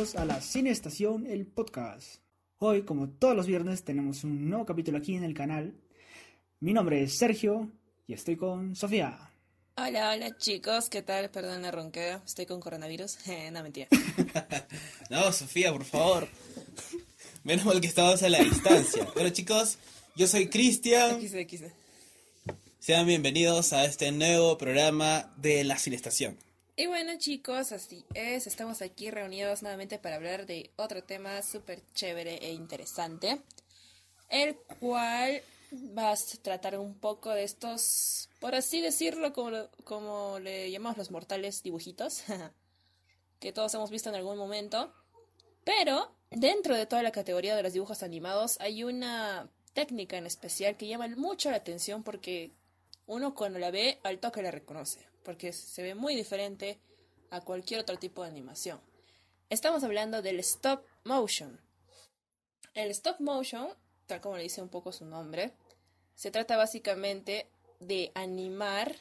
A todos, bienvenidos a la Cine Estación, el podcast. Hoy, como todos los viernes, tenemos un nuevo capítulo aquí en el canal. Mi nombre es Sergio y estoy con Sofía. Hola, hola chicos, ¿qué tal? Perdón la ronquera, estoy con coronavirus. no, mentira. no, Sofía, por favor. Menos mal que estamos a la distancia. Bueno chicos, yo soy Cristian. Sean bienvenidos a este nuevo programa de La Cinestación. Y bueno chicos, así es, estamos aquí reunidos nuevamente para hablar de otro tema súper chévere e interesante, el cual va a tratar un poco de estos, por así decirlo, como, como le llamamos los mortales dibujitos, que todos hemos visto en algún momento, pero dentro de toda la categoría de los dibujos animados hay una técnica en especial que llama mucho la atención porque uno cuando la ve al toque la reconoce porque se ve muy diferente a cualquier otro tipo de animación. Estamos hablando del stop motion. El stop motion, tal como le dice un poco su nombre, se trata básicamente de animar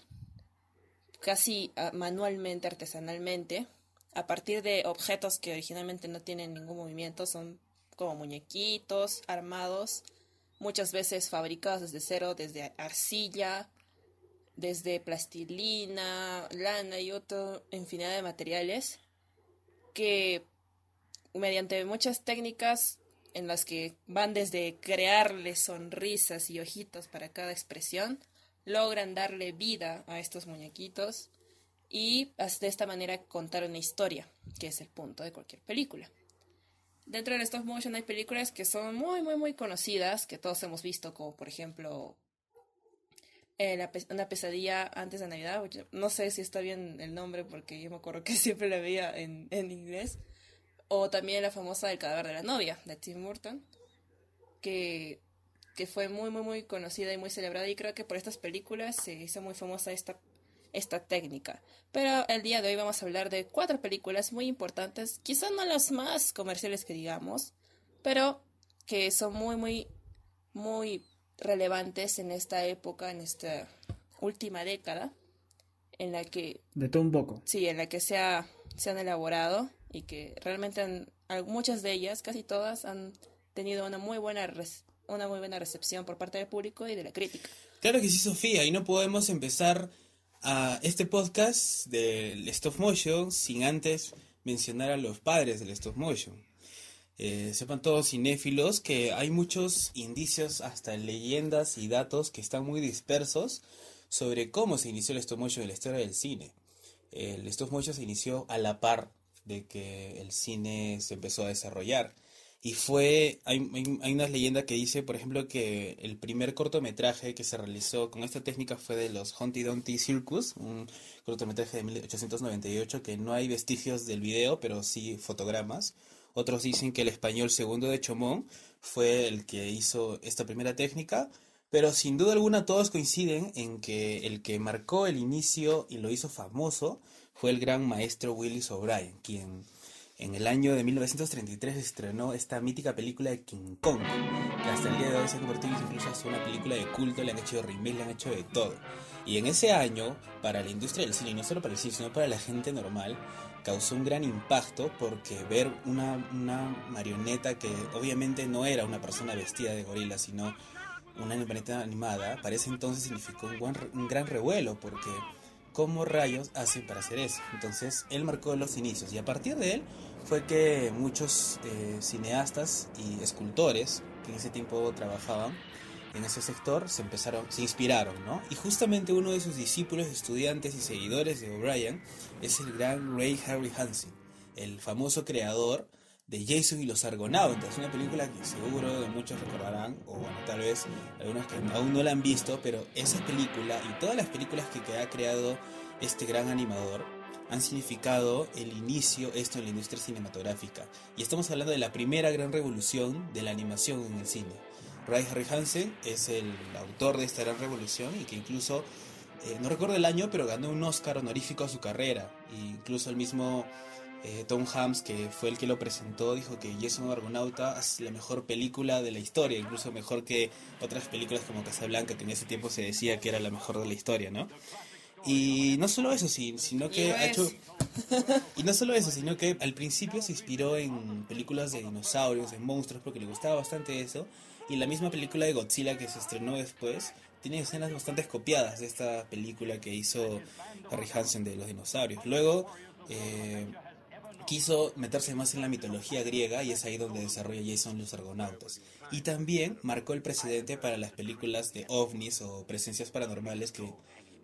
casi ah, manualmente, artesanalmente, a partir de objetos que originalmente no tienen ningún movimiento, son como muñequitos armados, muchas veces fabricados desde cero, desde arcilla, desde plastilina, lana y otra infinidad de materiales que mediante muchas técnicas en las que van desde crearle sonrisas y ojitos para cada expresión, logran darle vida a estos muñequitos y de esta manera contar una historia, que es el punto de cualquier película. Dentro de stop motion hay películas que son muy, muy, muy conocidas, que todos hemos visto, como por ejemplo eh, una pesadilla antes de Navidad. No sé si está bien el nombre porque yo me acuerdo que siempre la veía en, en inglés. O también la famosa El cadáver de la novia de Tim Burton, que, que fue muy, muy, muy conocida y muy celebrada. Y creo que por estas películas se hizo muy famosa esta, esta técnica. Pero el día de hoy vamos a hablar de cuatro películas muy importantes, quizás no las más comerciales que digamos, pero que son muy, muy, muy relevantes en esta época, en esta última década, en la que... De todo un poco. Sí, en la que se, se han elaborado y que realmente muchas de ellas, casi todas, han tenido una muy buena una muy buena recepción por parte del público y de la crítica. Claro que sí, Sofía, y no podemos empezar a este podcast del stop motion sin antes mencionar a los padres del stop motion. Eh, sepan todos cinéfilos que hay muchos indicios, hasta leyendas y datos que están muy dispersos sobre cómo se inició el stop motion en la historia del cine. El stop se inició a la par de que el cine se empezó a desarrollar. Y fue, hay, hay, una leyenda que dice, por ejemplo, que el primer cortometraje que se realizó con esta técnica fue de los Humpty Dumpty Circus, un cortometraje de 1898 que no hay vestigios del video, pero sí fotogramas. Otros dicen que el español segundo de Chomón fue el que hizo esta primera técnica, pero sin duda alguna todos coinciden en que el que marcó el inicio y lo hizo famoso fue el gran maestro Willis O'Brien, quien en el año de 1933 estrenó esta mítica película de King Kong, que hasta el día de hoy se ha convertido incluso en una película de culto, le han hecho remake, le han hecho de todo. Y en ese año, para la industria del cine, y no solo para el cine, sino para la gente normal, causó un gran impacto porque ver una, marioneta que obviamente no era una persona vestida de gorila, sino una marioneta animada, para ese entonces significó un, un gran revuelo porque cómo rayos hacen para hacer eso. Entonces él marcó los inicios y a partir de él fue que muchos eh, cineastas y escultores que en ese tiempo trabajaban en ese sector se empezaron, se inspiraron, ¿no? Y justamente uno de sus discípulos, estudiantes y seguidores de O'Brien es el gran Ray Harryhausen, el famoso creador de Jason y los Argonautas, una película que seguro muchos recordarán, o bueno, tal vez algunos que aún no la han visto, pero esa película y todas las películas que ha creado este gran animador han significado el inicio esto en la industria cinematográfica. Y estamos hablando de la primera gran revolución de la animación en el cine. Ray Harryhausen es el autor de esta gran revolución y que incluso, eh, no recuerdo el año, pero ganó un Oscar honorífico a su carrera. E incluso el mismo eh, Tom Hanks, que fue el que lo presentó, dijo que Jason Argonauta es la mejor película de la historia, incluso mejor que otras películas como Casablanca, que en ese tiempo se decía que era la mejor de la historia, ¿no? Y no solo eso, sino que ha hecho... Y no solo eso, sino que al principio se inspiró en películas de dinosaurios, de monstruos, porque le gustaba bastante eso. Y la misma película de Godzilla que se estrenó después tiene escenas bastante copiadas de esta película que hizo Harry Hansen de los dinosaurios. Luego eh, quiso meterse más en la mitología griega y es ahí donde desarrolla Jason los Argonautas. Y también marcó el precedente para las películas de ovnis o presencias paranormales que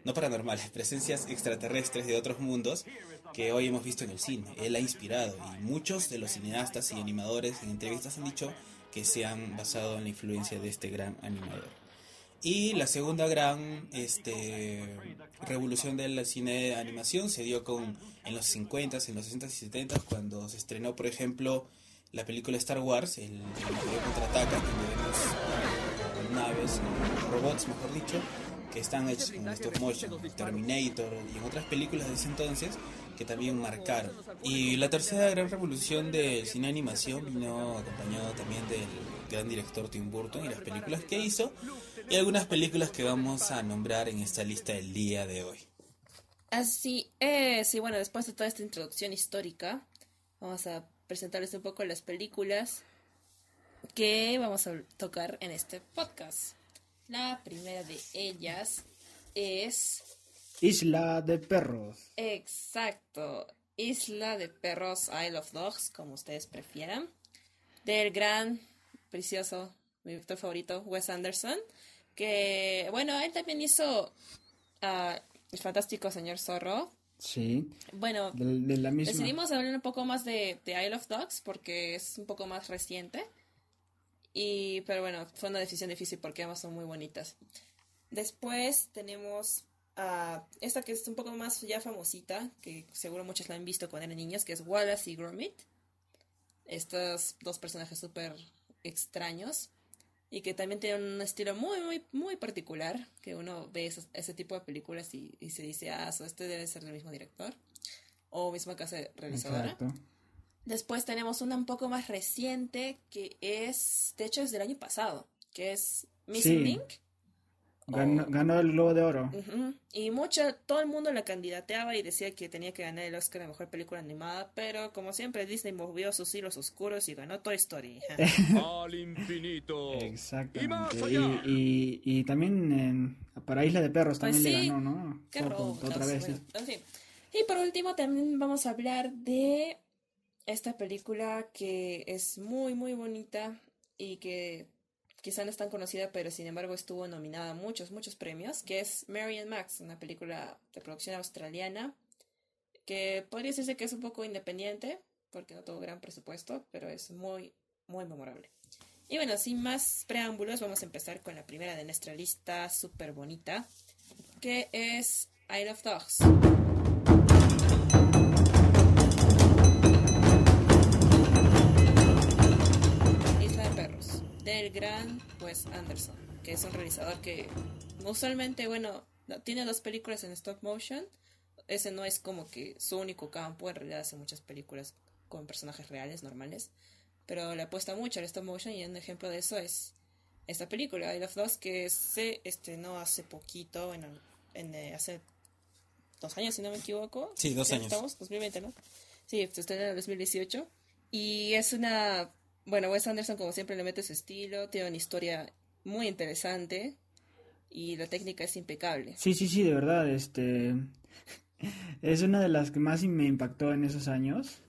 no paranormales, presencias extraterrestres de otros mundos que hoy hemos visto en el cine. Él ha inspirado y muchos de los cineastas y animadores en entrevistas han dicho que se han basado en la influencia de este gran animador. Y la segunda gran este, revolución del cine de animación se dio con en los 50s, en los 60s y 70s, cuando se estrenó, por ejemplo, la película Star Wars, el, el contraataca, donde vemos naves, robots, mejor dicho, que están hechos con stop motion, Terminator y en otras películas de ese entonces que también marcaron. Y la tercera gran revolución del cine animación vino acompañado también del gran director Tim Burton y las películas que hizo y algunas películas que vamos a nombrar en esta lista del día de hoy. Así es, y bueno, después de toda esta introducción histórica, vamos a presentarles un poco las películas que vamos a tocar en este podcast. La primera de ellas es... Isla de Perros. Exacto. Isla de Perros, Isle of Dogs, como ustedes prefieran. Del gran, precioso, mi director favorito, Wes Anderson. Que, bueno, él también hizo uh, El fantástico señor Zorro. Sí. Bueno, de, de la misma. decidimos hablar un poco más de, de Isle of Dogs porque es un poco más reciente. Y, pero bueno, fue una decisión difícil porque ambas son muy bonitas. Después tenemos esta que es un poco más ya famosita, que seguro muchos la han visto cuando eran niños, que es Wallace y Gromit. Estos dos personajes súper extraños y que también tienen un estilo muy, muy, muy particular, que uno ve esos, ese tipo de películas y, y, se dice, ah, so este debe ser del mismo director o misma casa realizadora. Exacto. Después tenemos una un poco más reciente que es, de hecho es del año pasado, que es Missing Sí. Link. Ganó, ganó el Globo de Oro. Y mucho, todo el mundo la candidateaba y decía que tenía que ganar el Oscar de Mejor Película Animada, pero como siempre Disney movió sus hilos oscuros y ganó Toy Story. Al infinito. Exactamente. Y, y, y también en- para Isla de Perros Pues también le sí. ganó, ¿no? Qué Otra- robo, Otra vez. Bueno, sí. en fin. Y por último también vamos a hablar de esta película que es muy muy bonita y que quizá no es tan conocida, pero sin embargo estuvo nominada a muchos, muchos premios, que es Mary Max, una película de producción australiana que podría decirse que es un poco independiente, porque no tuvo gran presupuesto, pero es muy, muy memorable. Y bueno, sin más preámbulos, vamos a empezar con la primera de nuestra lista súper bonita, que es Isle of Dogs. Del gran Wes Anderson, que es un realizador que usualmente, bueno, no- tiene dos películas en stop motion. Ese no es como que su único campo, en realidad hace muchas películas con personajes reales, normales, pero le apuesta mucho al stop motion y un ejemplo de eso es esta película, Isle of Dogs, que se estrenó hace poquito, bueno, en, eh, hace dos años, si no me equivoco. Sí, dos años. Estamos, 2020, ¿no? Sí, se estrenó en el 2018. Y es una. Bueno, Wes Anderson, como siempre, le mete su estilo. Tiene una historia muy interesante. Y la técnica es impecable. Sí, sí, sí, de verdad, este es una de las que más me impactó en esos años.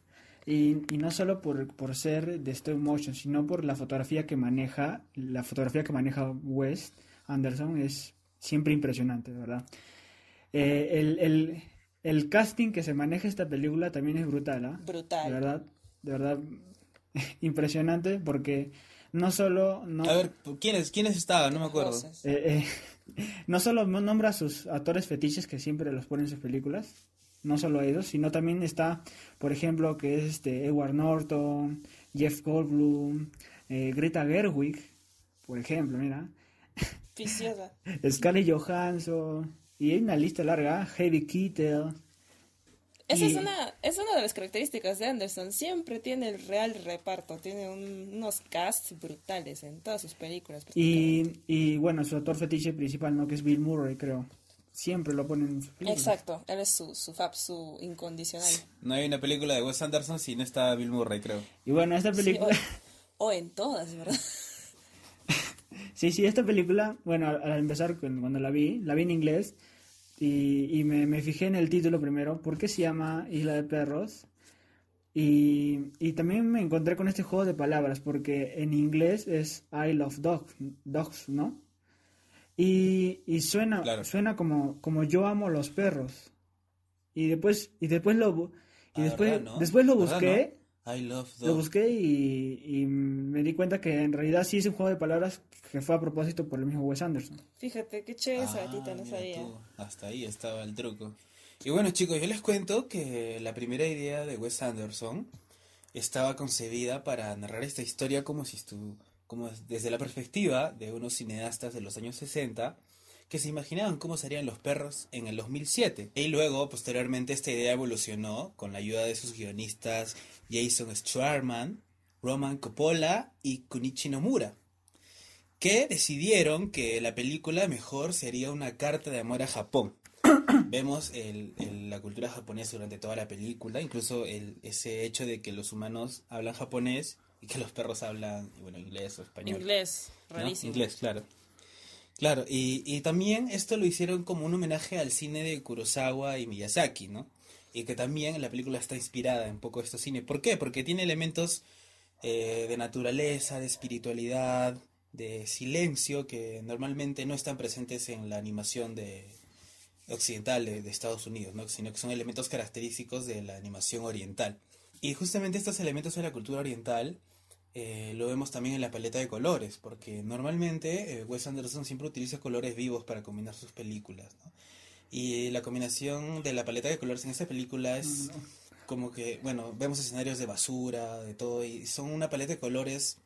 Y, y no solo por, por ser de stop motion, sino por la fotografía que maneja, la fotografía que maneja Wes Anderson es siempre impresionante, de verdad. Eh, el, el, el casting que se maneja esta película también es brutal, ¿ah? De Brutal. verdad, de verdad, impresionante porque no solo... No, A ver, ¿quiénes, quiénes estaban? No me acuerdo. Eh, eh, no solo nombra a sus actores fetiches que siempre los pone en sus películas, no solo ellos, sino también está, por ejemplo, que es este Edward Norton, Jeff Goldblum, eh, Greta Gerwig, por ejemplo, mira, Viciosa. Scarlett Johansson, y hay una lista larga, Heavy Keitel, Esa es una, es una de las características de Anderson. Siempre tiene el real reparto. Tiene un- unos casts brutales en todas sus películas. y, y bueno, su actor fetiche principal, ¿no? Que es Bill Murray, creo. siempre lo ponen en sus películas. Exacto, él es su, su fab, su incondicional. No hay una película de Wes Anderson si no está Bill Murray, creo. Y bueno, esta Sí, película, o, o en todas, ¿verdad? sí, sí, esta película, bueno, al, al empezar cu- cuando la vi, la vi en inglés y, y me, me fijé en el título primero, ¿por qué se llama Isla de Perros? Y, y también me encontré con este juego de palabras, porque en inglés es I love dogs, dogs ¿no? Y, y suena, Claro. suena como, como yo amo los perros. Y después, y después lo, y después, ¿verdad, no? después lo ¿Verdad, busqué. I love Lo busqué y, y me di cuenta que en realidad sí es un juego de palabras que fue a propósito por el mismo Wes Anderson. Fíjate, qué chévere esa Ah, gatita, no sabía. tú, Hasta ahí estaba el truco. Y bueno, chicos, yo les cuento que la primera idea de Wes Anderson estaba concebida para narrar esta historia como si estu como desde la perspectiva de unos cineastas de los años 60 que se imaginaban cómo serían los perros en el 2007. Y luego, posteriormente, esta idea evolucionó con la ayuda de sus guionistas Jason Schwartzman, Roman Coppola y Kunichi Nomura que decidieron que la película mejor sería una carta de amor a Japón. Vemos el- el- la cultura japonesa durante toda la película, incluso el- ese hecho de que los humanos hablan japonés y que los perros hablan bueno, inglés o español. Inglés, ¿no? rarísimo. Inglés, claro. Claro, y, y también esto lo hicieron como un homenaje al cine de Kurosawa y Miyazaki, ¿no? Y que también la película está inspirada en poco estos cine. ¿Por qué? Porque tiene elementos eh, de naturaleza, de espiritualidad, de silencio que normalmente no están presentes en la animación de occidental de, de Estados Unidos, ¿no? Sino que son elementos característicos de la animación oriental. Y justamente estos elementos de la cultura oriental eh, lo vemos también en la paleta de colores, porque normalmente eh, Wes Anderson siempre utiliza colores vivos para combinar sus películas, ¿no? Y la combinación de la paleta de colores en esta película es como que, bueno, vemos escenarios de basura, de todo, y son una paleta de colores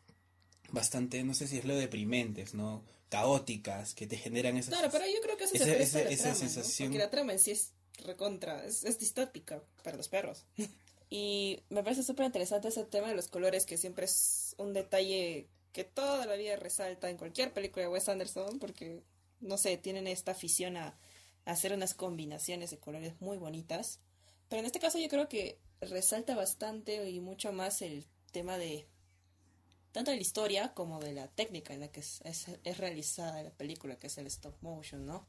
bastante, no sé si es lo deprimentes, ¿no? Caóticas, que te generan esas... Claro, pero yo creo que eso esa- se esa- la esa trama, ¿no? sensación- Porque la trama en sí es recontra, es, es distópica para los perros. y me parece súper interesante ese tema de los colores, que siempre es un detalle que toda la vida resalta en cualquier película de Wes Anderson, porque, no sé, tienen esta afición a, a hacer unas combinaciones de colores muy bonitas. Pero en este caso yo creo que resalta bastante y mucho más el tema de tanto de la historia como de la técnica en la que es, es, realizada la película, que es el stop motion, ¿no?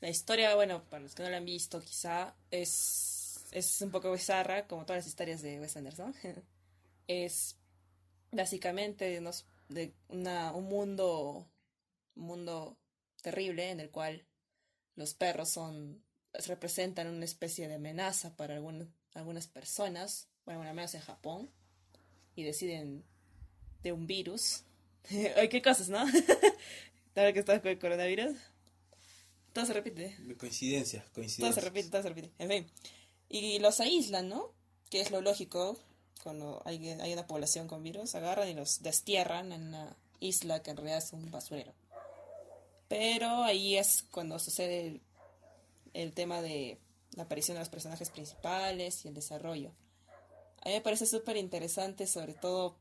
La historia, bueno, para los que no la han visto, quizá es, es un poco bizarra, como todas las historias de Wes Anderson. es básicamente de una, un mundo, un mundo terrible en el cual los perros son representan una especie de amenaza para algún- algunas personas, bueno, al menos en Japón, y deciden de un virus. Ay, qué cosas, ¿no? Ahora que estás con el coronavirus. Todo se repite. Coincidencias, Todo coincidencias. se repite, todo se repite. En fin. Y los aíslan, ¿no? Que es lo lógico. Cuando hay, hay una población con virus, agarran y los destierran en una isla que en realidad es un basurero. Pero ahí es cuando sucede el, el tema de la aparición de los personajes principales y el desarrollo. A mí me parece súper interesante, sobre todo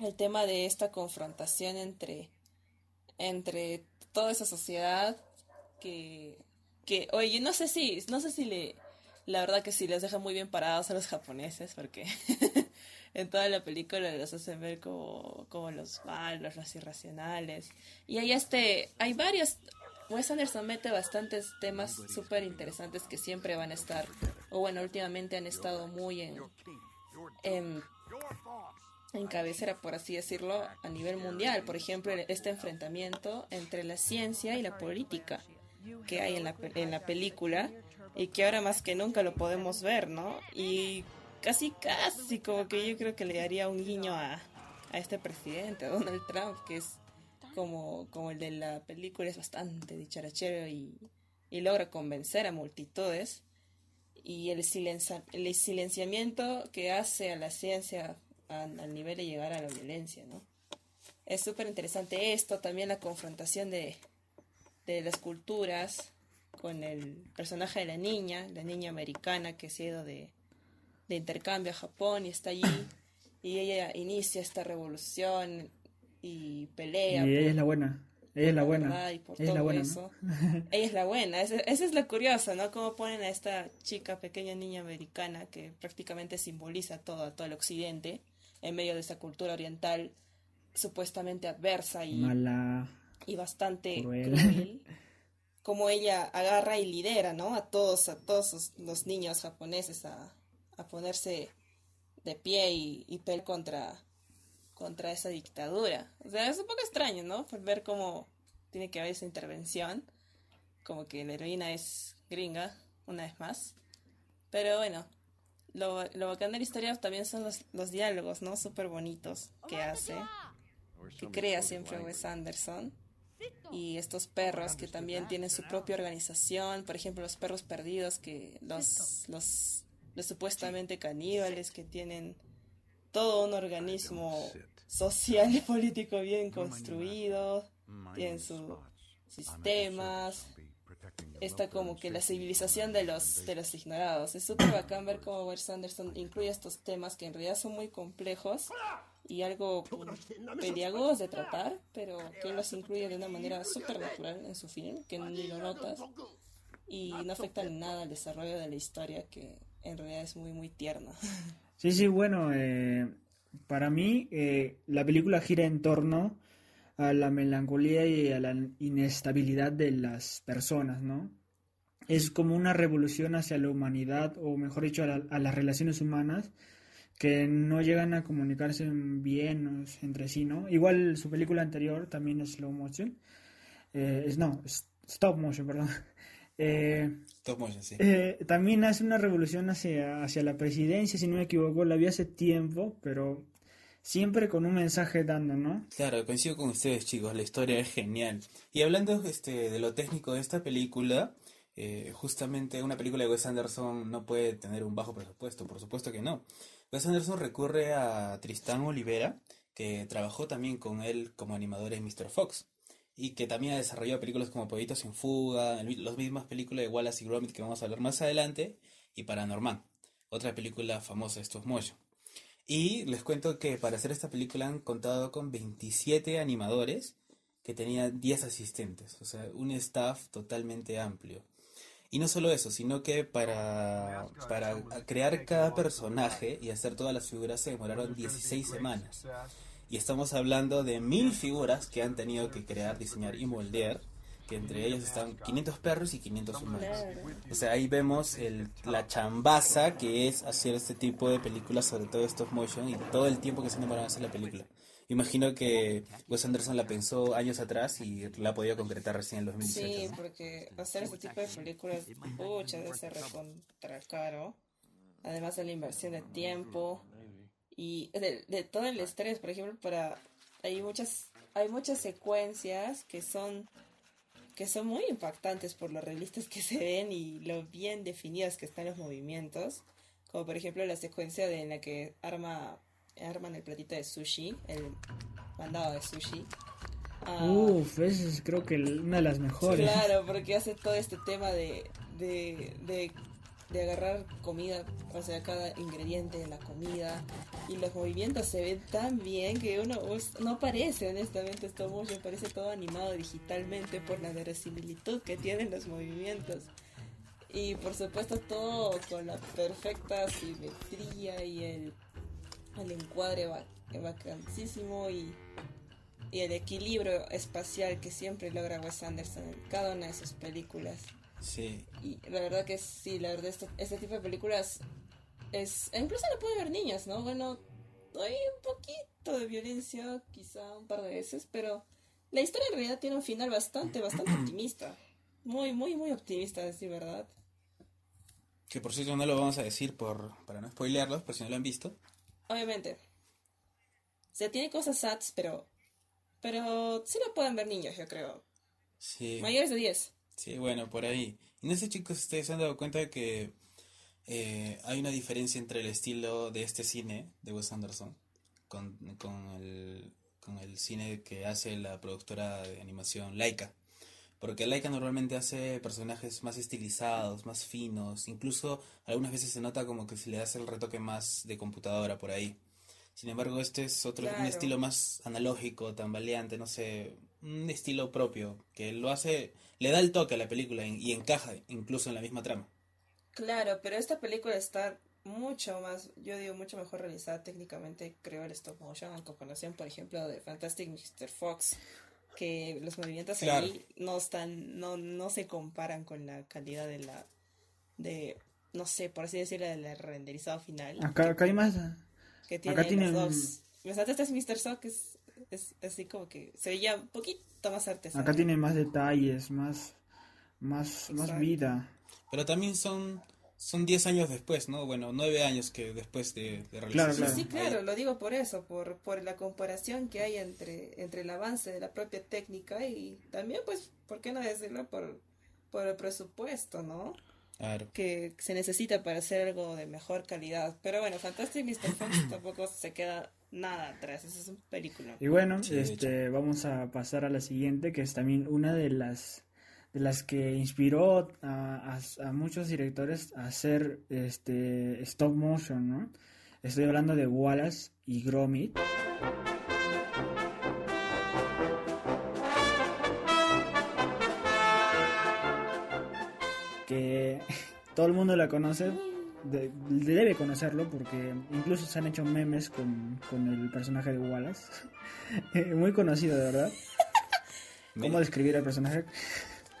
el tema de esta confrontación entre, entre toda esa sociedad que, que, oye, no sé si, no sé si le, la verdad que sí les deja muy bien parados a los japoneses, porque en toda la película los hacen ver como, como los malos, los irracionales. Y hay este, hay varios, Wes Anderson mete bastantes temas súper interesantes que siempre van a estar, o bueno, últimamente han estado muy en, en, en cabecera, por así decirlo, a nivel mundial. Por ejemplo, este enfrentamiento entre la ciencia y la política que hay en la, en la película y que ahora más que nunca lo podemos ver, ¿no? Y casi, casi como que yo creo que le daría un guiño a, a este presidente, a Donald Trump, que es como, como el de la película, es bastante dicharachero y, y logra convencer a multitudes. Y el, silencia, el silenciamiento que hace a la ciencia a- al nivel de llegar a la violencia, ¿no? Es súper interesante esto, también la confrontación de, de las culturas con el personaje de la niña, la niña americana que se ha ido de, de intercambio a Japón y está allí y ella inicia esta revolución y pelea. Y ella por- es la buena. Ella es la buena. Y por Ella es la todo buena, ¿no? eso. Ella es la buena. Ese es lo curioso, ¿no? Cómo ponen a esta chica, pequeña niña americana, que prácticamente simboliza todo, todo el occidente, en medio de esa cultura oriental supuestamente adversa y, Mala. y bastante Cruel. cruel. Como ella agarra y lidera, ¿no? A todos, a todos los- niños japoneses a, a ponerse de pie y, y pelear contra, contra esa dictadura. O sea, es un poco extraño, ¿no? Ver cómo tiene que haber esa intervención. Como que la heroína es gringa, una vez más. Pero bueno, lo, lo bacán de la historia también son los, los diálogos, ¿no? Súper bonitos que hace, que crea siempre Wes Anderson. Y estos perros que también tienen su propia organización, por ejemplo, los perros perdidos, que los, los, los supuestamente caníbales que tienen todo un organismo social y político bien construido, tienen sus sistemas, está como que la civilización de los, de los ignorados. Es súper bacán ver cómo Wes Anderson incluye estos temas que en realidad son muy complejos y algo peliagudos de tratar, pero que los incluye de una manera súper natural en su film, que ni lo notas y no afecta en nada al desarrollo de la historia, que en realidad es muy, muy tierna. Sí, sí, bueno, eh, para mí eh, la película gira en torno a la melancolía y a la inestabilidad de las personas, ¿no? Es como una revolución hacia la humanidad, o mejor dicho, a, la- a las relaciones humanas, que no llegan a comunicarse bien entre sí, ¿no? Igual su película anterior también es slow motion, eh, es, no, stop motion, perdón. Eh, Stop motion, sí. eh, también hace una revolución hacia, hacia la presidencia, si no me equivoco, la vi hace tiempo, pero siempre con un mensaje dando, ¿no? Claro, coincido con ustedes, chicos, la historia es genial. Y hablando este, de lo técnico de esta película, eh, justamente una película de Wes Anderson no puede tener un bajo presupuesto, por supuesto que no. Wes Anderson recurre a Tristán Olivera, que trabajó también con él como animador en Mr. Fox, y que también ha desarrollado películas como Pollitos sin Fuga, las mismas películas de Wallace y Gromit que vamos a hablar más adelante, y Paranormal, otra película famosa de stop motion. Y les cuento que para hacer esta película han contado con 27 animadores que tenían 10 asistentes, o sea, un staff totalmente amplio. Y no solo eso, sino que para, para crear cada personaje y hacer todas las figuras se demoraron 16 semanas. Y estamos hablando de mil figuras que han tenido que crear, diseñar y moldear, que entre ellos están 500 perros y 500 humanos. O sea, ahí vemos el, la chambaza que es hacer este tipo de películas, sobre todo stop motion, y todo el tiempo que se demoran en hacer la película. Imagino que Wes Anderson la pensó años atrás y la ha podido concretar recién en el 2018. Sí, porque hacer este tipo de películas, pucha, debe ser recontra caro. Además de la inversión de tiempo y de, de todo el estrés, por ejemplo, para hay muchas hay muchas secuencias que son que son muy impactantes por lo realistas que se ven y lo bien definidas que están los movimientos, como por ejemplo la secuencia de en la que arma arman el platito de sushi, el mandado de sushi. Ah, Uf, esa es creo que una de las mejores. Claro, porque hace todo este tema de, de, de, de agarrar comida, o sea, cada ingrediente de la comida y los movimientos se ven tan bien que uno us- no parece, honestamente, esto mucho, parece todo animado digitalmente por la verosimilitud que tienen los movimientos. Y por supuesto todo con la perfecta simetría y el, el encuadre ba- bacanísimo y y el equilibrio espacial que siempre logra Wes Anderson en cada una de sus películas. Sí, Y la verdad que sí, la verdad este, este tipo de películas es... Incluso lo pueden ver niños, ¿no? Bueno, hay un poquito de violencia, quizá un par de veces, pero la historia en realidad tiene un final bastante, bastante optimista. Muy, muy, muy optimista, a decir verdad. que por cierto no lo vamos a decir por, para no spoilearlos, por si no lo han visto. Obviamente. O sea, tiene cosas sads, pero... Pero sí lo pueden ver niños, yo creo. Sí. Mayores de 10. Sí, bueno, por ahí. Y no sé, chicos, ustedes se han dado cuenta de que eh, hay una diferencia entre el estilo de este cine de Wes Anderson con, con el, con el cine que hace la productora de animación Laika. Porque Laika normalmente hace personajes más estilizados, más finos, incluso algunas veces se nota como que se le hace el retoque más de computadora por ahí. Sin embargo, este es otro, un estilo más analógico, tambaleante, no sé, un estilo propio que lo hace, le da el toque a la película y, y encaja incluso en la misma trama. Claro, pero esta película está mucho más, yo digo, mucho mejor realizada técnicamente, creo, el stop motion, en comparación, por ejemplo, de Fantastic Mr. Fox, que los movimientos Claro. ahí no están, no, no se comparan con la calidad de la, de, no sé, por así decirlo, del renderizado final. Acá, acá hay más. Que tiene Acá tienen- los dos. Este es Mr. Sock, es, es así como que se veía un poquito más artesanal. Acá tiene más detalles, más, más, más vida. Pero también son son 10 años después, ¿no? Bueno, 9 años que después de, de Claro, realizar. Sí, claro. sí, claro, lo digo por eso, por, por la comparación que hay entre, entre el avance de la propia técnica y también, pues, ¿por qué no decirlo? Por, por el presupuesto, ¿no? Claro. Que se necesita para hacer algo de mejor calidad. Pero bueno, Fantastic Mr. Fox tampoco se queda nada atrás, esa es un película. Y bueno, Sí, este, vamos a pasar a la siguiente, que es también una de las de las que inspiró a, a- a muchos directores a hacer este stop motion, ¿no? Estoy hablando de Wallace y Gromit. Todo el mundo la conoce, de- debe conocerlo porque incluso se han hecho memes con, con el personaje de Wallace. Muy conocido, de verdad. ¿Cómo describir al personaje?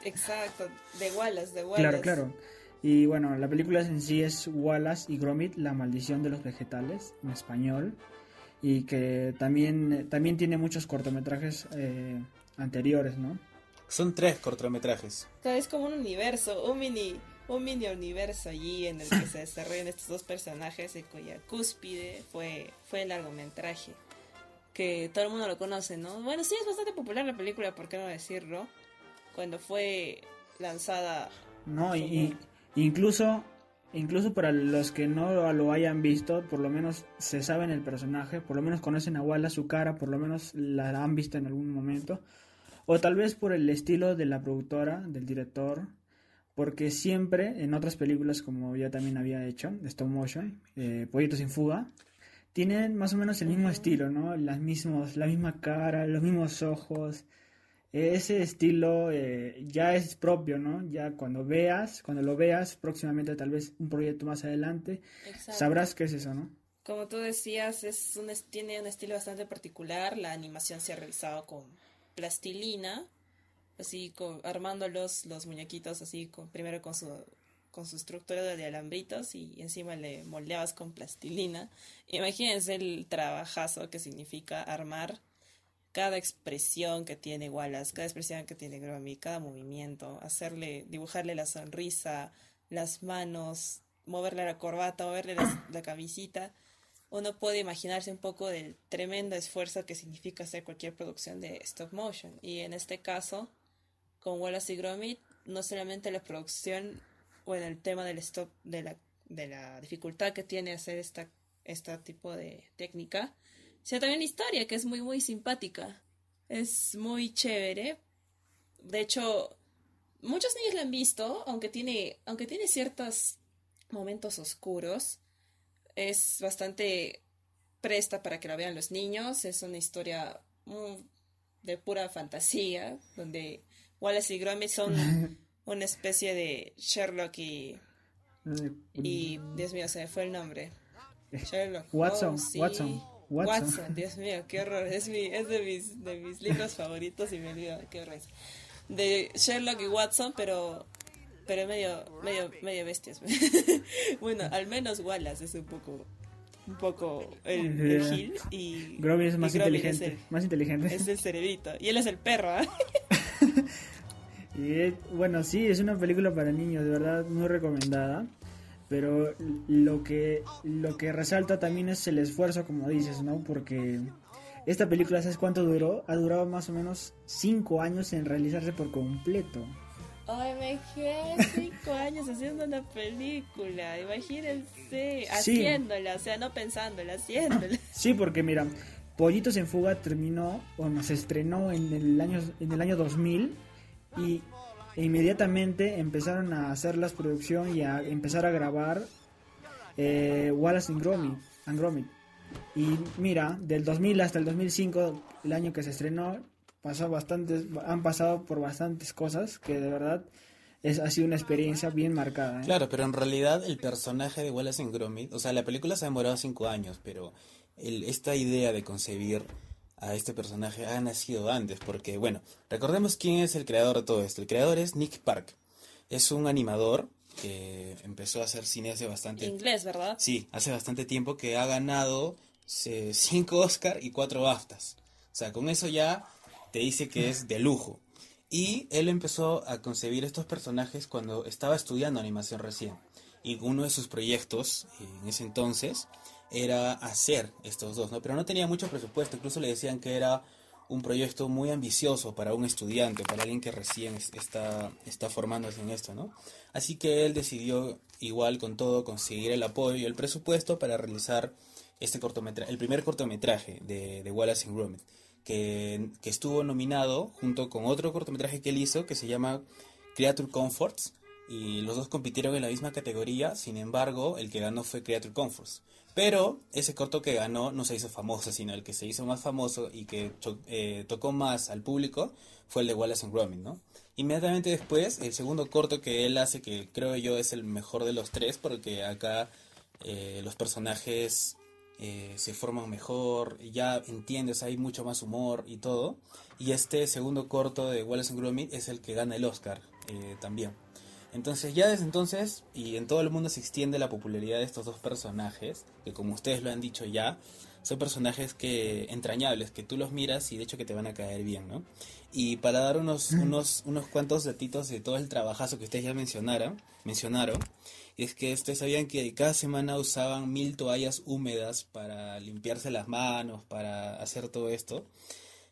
Exacto, de Wallace, de Wallace. Claro, claro. Y bueno, la película en sí es Wallace y Gromit, la maldición de los vegetales, en español. Y que también, también tiene muchos cortometrajes eh, anteriores, ¿no? Son tres cortometrajes. O sea, es como un universo, un mini, un mini universo allí en el que se desarrollan estos dos personajes y cuya cúspide fue, fue el largometraje. Que todo el mundo lo conoce, ¿no? Bueno, sí, es bastante popular la película, ¿por qué no decirlo? Cuando fue lanzada ¿no? Y, y- incluso, incluso para los que no lo hayan visto, por lo menos se saben el personaje, por lo menos conocen a Wallace, su cara, por lo menos la han visto en algún momento. O tal vez por el estilo de la productora, del director, porque siempre en otras películas, como ya también había hecho, de stop motion, eh, Pollitos sin fuga, tienen más o menos el mismo estilo, ¿no? Las mismos, la misma cara, los mismos ojos. Ese estilo eh, ya es propio, ¿no? Ya cuando veas, cuando lo veas, próximamente tal vez un proyecto más adelante, Exacto. sabrás qué es eso, ¿no? Como tú decías, es un, tiene un estilo bastante particular. La animación se ha realizado con plastilina, así con, armando los, los muñequitos así, con, primero con su, con su estructura de alambritos y encima le moldeabas con plastilina. Imagínense el trabajazo que significa armar cada expresión que tiene Wallace, cada expresión que tiene Gromit, cada movimiento, hacerle, dibujarle la sonrisa, las manos, moverle la corbata, moverle la, la camisita. Uno puede imaginarse un poco del tremendo esfuerzo que significa hacer cualquier producción de stop motion. Y en este caso, con Wallace y Gromit, no solamente la producción o el tema del stop, de la, de la dificultad que tiene hacer esta, este tipo de técnica, sino también la historia, que es muy, muy simpática. Es muy chévere. De hecho, muchos niños la han visto, aunque tiene, aunque tiene ciertos momentos oscuros. Es bastante presta para que la vean los niños. Es una historia mm, de pura fantasía, donde Wallace y Gromit son una especie de Sherlock y, y Dios mío, se me fue el nombre. Sherlock. Watson, Holmes, sí. Watson, Watson. Watson, Dios mío, qué horror. Es, mi, es de, mis, de mis libros favoritos y me olvido, qué horror. De Sherlock y Watson, pero pero medio medio medio bestias. bueno, al menos Wallace es un poco un poco el, el Yeah. Gil y Gromit es más y inteligente, Es el, más inteligente. es el cerebrito y él es el perro, ¿ah? Y bueno, sí, es una película para niños, de verdad, muy recomendada. Pero lo que, lo que resalta también es el esfuerzo, como dices, ¿no? Porque esta película, ¿sabes cuánto duró? Ha durado más o menos 5 años en realizarse por completo. Ay, me quedé cinco años haciendo una película, imagínense, Sí. haciéndola, o sea, no pensándola, haciéndola. Sí, porque mira, Pollitos en Fuga terminó, bueno, se estrenó en el año, en el año 2000 y inmediatamente empezaron a hacer la producción y a empezar a grabar eh, Wallace and Gromit. Y mira, del 2000 hasta el 2005, el año que se estrenó, pasó bastantes, han pasado por bastantes cosas que de verdad es, ha sido una experiencia bien marcada. ¿eh? Claro, pero en realidad el personaje de Wallace and Gromit, o sea, la película se ha demorado cinco años, pero el, esta idea de concebir a este personaje ha nacido antes, porque bueno, recordemos quién es el creador de todo esto. El creador es Nick Park, es un animador que empezó a hacer cine hace bastante Inglés, ¿verdad? Sí, hace bastante tiempo que ha ganado eh, cinco Oscar y cuatro BAFTAs. O sea, con eso ya te dice que es de lujo. Y él empezó a concebir estos personajes cuando estaba estudiando animación recién. Y uno de sus proyectos en ese entonces era hacer estos dos, ¿no? Pero no tenía mucho presupuesto, incluso le decían que era un proyecto muy ambicioso para un estudiante, para alguien que recién está, está formándose en esto, ¿no? Así que él decidió, igual con todo, conseguir el apoyo y el presupuesto para realizar este cortometraje, el primer cortometraje de, de Wallace and Gromit, que, que estuvo nominado junto con otro cortometraje que él hizo que se llama Creature Comforts, y los dos compitieron en la misma categoría, sin embargo, el que ganó fue Creature Comforts. Pero ese corto que ganó no se hizo famoso, sino el que se hizo más famoso y que eh, tocó más al público fue el de Wallace and Gromit, ¿no? Inmediatamente después, el segundo corto que él hace, que creo yo es el mejor de los tres, porque acá eh, los personajes eh, se forman mejor, ya entiendes, hay mucho más humor y todo. Y este segundo corto de Wallace and Gromit es el que gana el Oscar también. Entonces ya desde entonces y en todo el mundo se extiende la popularidad de estos dos personajes, que como ustedes lo han dicho ya, son personajes que entrañables, que tú los miras y de hecho que te van a caer bien, ¿no? Y para dar unos, unos, unos cuantos datitos de todo el trabajazo que ustedes ya mencionaron, mencionaron, es que ustedes sabían que cada semana usaban mil toallas húmedas para limpiarse las manos, para hacer todo esto,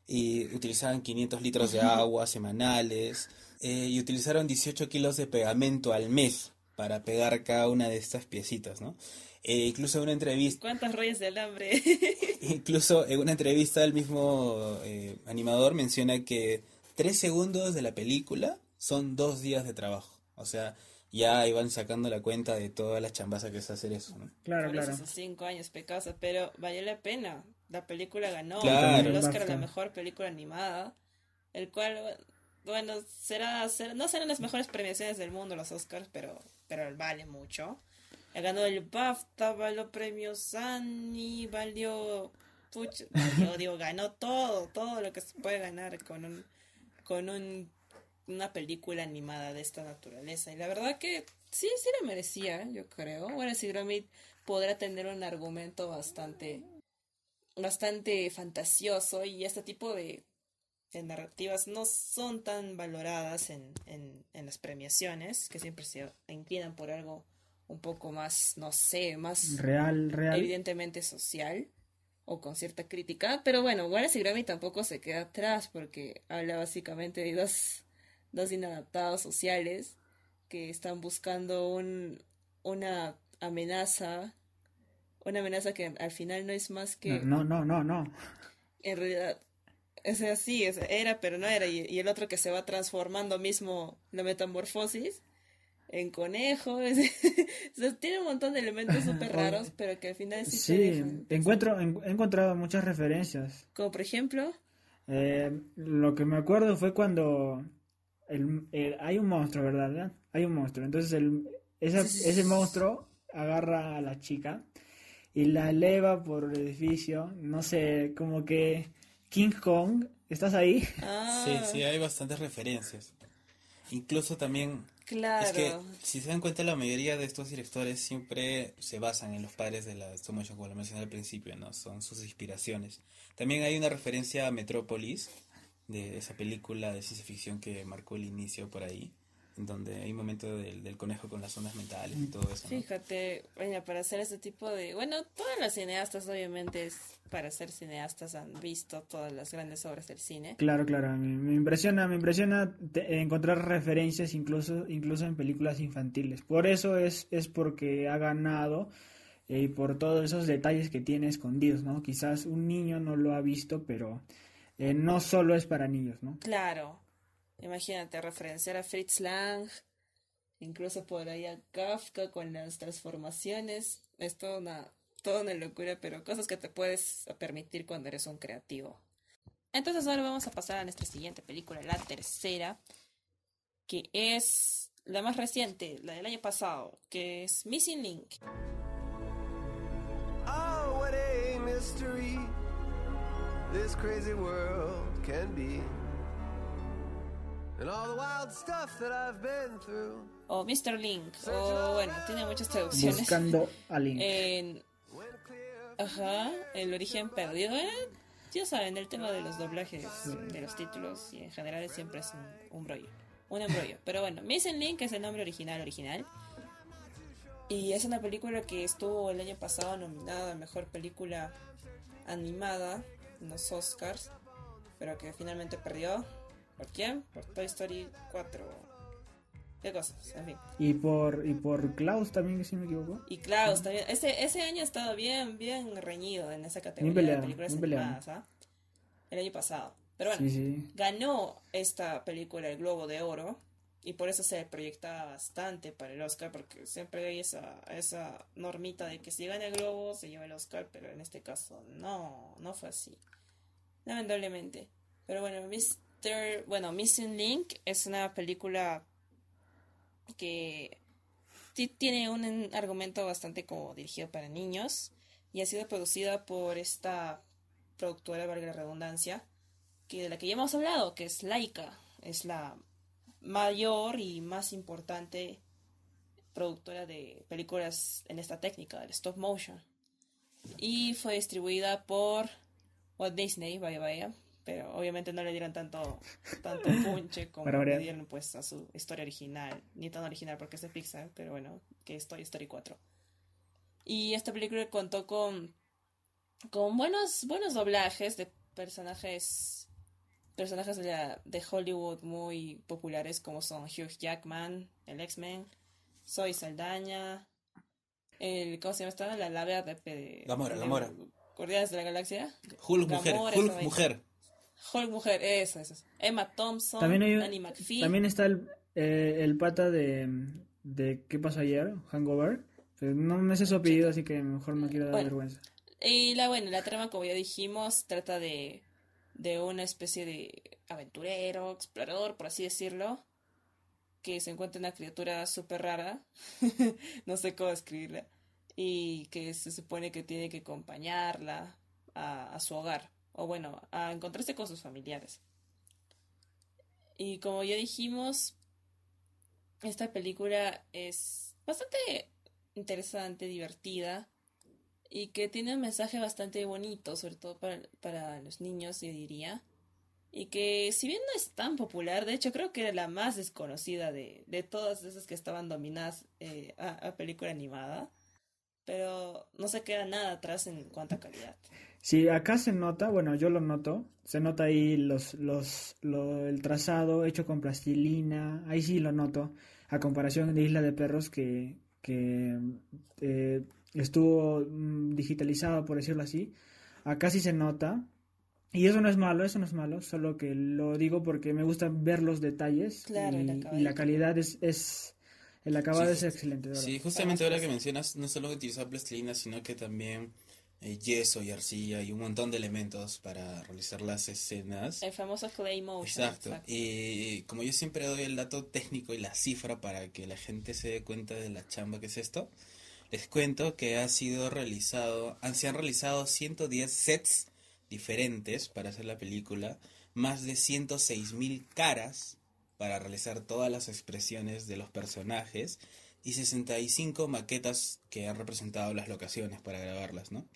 y utilizaban 500 litros de agua semanales, eh, y utilizaron 18 kilos de pegamento al mes para pegar cada una de estas piecitas, ¿no? Eh, incluso en una entrevista... ¿Cuántos reyes de alambre? incluso en una entrevista el mismo eh, animador menciona que tres segundos de la película son dos días de trabajo. O sea, ya iban sacando la cuenta de toda la chambaza que es hacer eso, ¿no? Claro, claro. Esos cinco años pecosa, pero valió la pena. La película ganó Claro. el Oscar a la mejor película animada, el cual bueno, será, no serán las mejores premiaciones del mundo los Oscars, pero, pero vale mucho. Ganó el BAFTA, valió premios Annie, valió, puch, valió, digo, ganó todo, todo lo que se puede ganar con un, con un, una película animada de esta naturaleza. Y la verdad que sí, sí le merecía, yo creo. Bueno, si Gromit podrá tener un argumento bastante, bastante fantasioso y este tipo de narrativas no son tan valoradas en, en, en, las premiaciones, que siempre se inclinan por algo un poco más, no sé, más real, real. evidentemente social o con cierta crítica. Pero bueno, Wallace y Grammy tampoco se queda atrás porque habla básicamente de dos, dos inadaptados sociales que están buscando un, una amenaza, una amenaza que al final no es más que... No, no, no, no. En realidad o sea, sí, era, pero no era. Y, el otro que se va transformando mismo, la metamorfosis, en conejo. tiene un montón de elementos súper raros, pero que al final sí, sí encuentro, he encontrado muchas referencias. Como por ejemplo. Eh, lo que me acuerdo fue cuando el, hay un monstruo, ¿verdad? Hay un monstruo. Entonces el, ese monstruo agarra a la chica y la eleva por el edificio. No sé, como que King Kong, ¿estás ahí? Ah. Sí, sí, hay bastantes referencias. Incluso también... Claro. Es que, si se dan cuenta, la mayoría de estos directores siempre se basan en los padres de la stop motion, como lo mencioné al principio, ¿no? Son sus inspiraciones. También hay una referencia a Metrópolis, de esa película de ciencia ficción que marcó el inicio por ahí donde hay un momento del, del, conejo con las ondas mentales y todo eso. Fíjate, bueno, para hacer este tipo de... Bueno, todas las cineastas obviamente para ser cineastas han visto todas las grandes obras del cine. Claro, claro, me, impresiona, me impresiona encontrar referencias incluso, incluso en películas infantiles. Por eso es, es porque ha ganado eh, y por todos esos detalles que tiene escondidos, ¿no? Quizás un niño no lo ha visto, pero eh, no solo es para niños, ¿no? Claro, Imagínate referenciar a Fritz Lang, incluso por ahí a Kafka con las transformaciones. Es toda una, toda una locura, pero cosas que te puedes permitir cuando eres un creativo. Entonces ahora vamos a pasar a nuestra siguiente película, la tercera, que es la más reciente, la del año pasado, que es Missing Link. Oh, what a mystery this crazy world can be. O Mr. Link, o bueno, tiene muchas traducciones. Buscando a Link. En, ajá, el origen perdido. eh, ya saben, el tema de los doblajes, de los títulos, y en general siempre es un, un brollo. Un embrollo. Pero bueno, Missing Link es el nombre original, original. Y es una película que estuvo el año pasado nominada a Mejor Película Animada en los Oscars, pero que finalmente perdió. ¿Por quién? Por Toy Story 4. ¿Qué cosas? En fin. Y por, y por Klaus también, si no me equivoco. Y Klaus también. Ese, ese año ha estado bien, bien reñido en esa categoría peleado, de películas animadas, ¿ah? El año pasado. Pero bueno, Sí, sí. ganó esta película el Globo de Oro y por eso se proyectaba bastante para el Oscar porque siempre hay esa, esa normita de que si gana el Globo se lleva el Oscar, pero en este caso no, no fue así. Lamentablemente. Pero bueno, Bueno, Missing Link es una película que ti- tiene un argumento bastante como dirigido para niños y ha sido producida por esta productora, valga la redundancia, que de la que ya hemos hablado, que es Laika, es la mayor y más importante productora de películas en esta técnica, del stop motion. Y fue distribuida por Walt Disney, vaya vaya, pero obviamente no le dieron tanto, tanto punche como le dieron pues a su historia original, ni tan original porque es de Pixar, pero bueno, que es Toy Story 4. Y esta película contó con con buenos buenos doblajes de personajes personajes de, la- de Hollywood muy populares como son Hugh Jackman, el X-Men, Zoe Saldaña, el ¿cómo se llama esta? La labia de, de Gamora, de Gamora. Guardianes de la Galaxia. Hulk mujer, Gamora, Hulk esa vaina. mujer. Hulk mujer, eso, eso. Emma Thompson, También, hay, Annie McPhee. también está el, eh, el pata de, de ¿Qué pasó ayer? Hangover. No me sé su apellido, así que mejor no quiero dar Bueno. vergüenza. Y la bueno, la trama, como ya dijimos, trata de, de una especie de aventurero, explorador, por así decirlo, que se encuentra una criatura súper rara, no sé cómo escribirla, y que se supone que tiene que acompañarla a, a su hogar, o bueno, a encontrarse con sus familiares. Y como ya dijimos, esta película es bastante interesante, divertida y que tiene un mensaje bastante bonito, sobre todo para, para los niños, yo diría. Y que si bien no es tan popular, de hecho creo que era la más desconocida de, de todas esas que estaban dominadas eh, a, a película animada, pero no se queda nada atrás en cuanto a calidad. Sí, acá se nota, bueno, yo lo noto, se nota ahí los, los, lo- el trazado hecho con plastilina, ahí sí lo noto, a comparación de Isla de Perros que, que eh, estuvo mm, digitalizado, por decirlo así, acá sí se nota, y eso no es malo, eso no es malo, solo que lo digo porque me gusta ver los detalles Claro, y, y la calidad es, es el acabado Sí, es excelente, verdad. Sí, justamente ahora que mencionas, no solo utilizar plastilina, sino que también eh, yeso y arcilla y un montón de elementos para realizar las escenas. El famoso Clay Motion. Exacto. Y como yo siempre doy el dato técnico y la cifra para que la gente se dé cuenta de la chamba que es esto, les cuento que ha sido realizado, han, se han realizado 110 sets diferentes para hacer la película, más de 106 mil caras para realizar todas las expresiones de los personajes y 65 maquetas que han representado las locaciones para grabarlas, ¿no?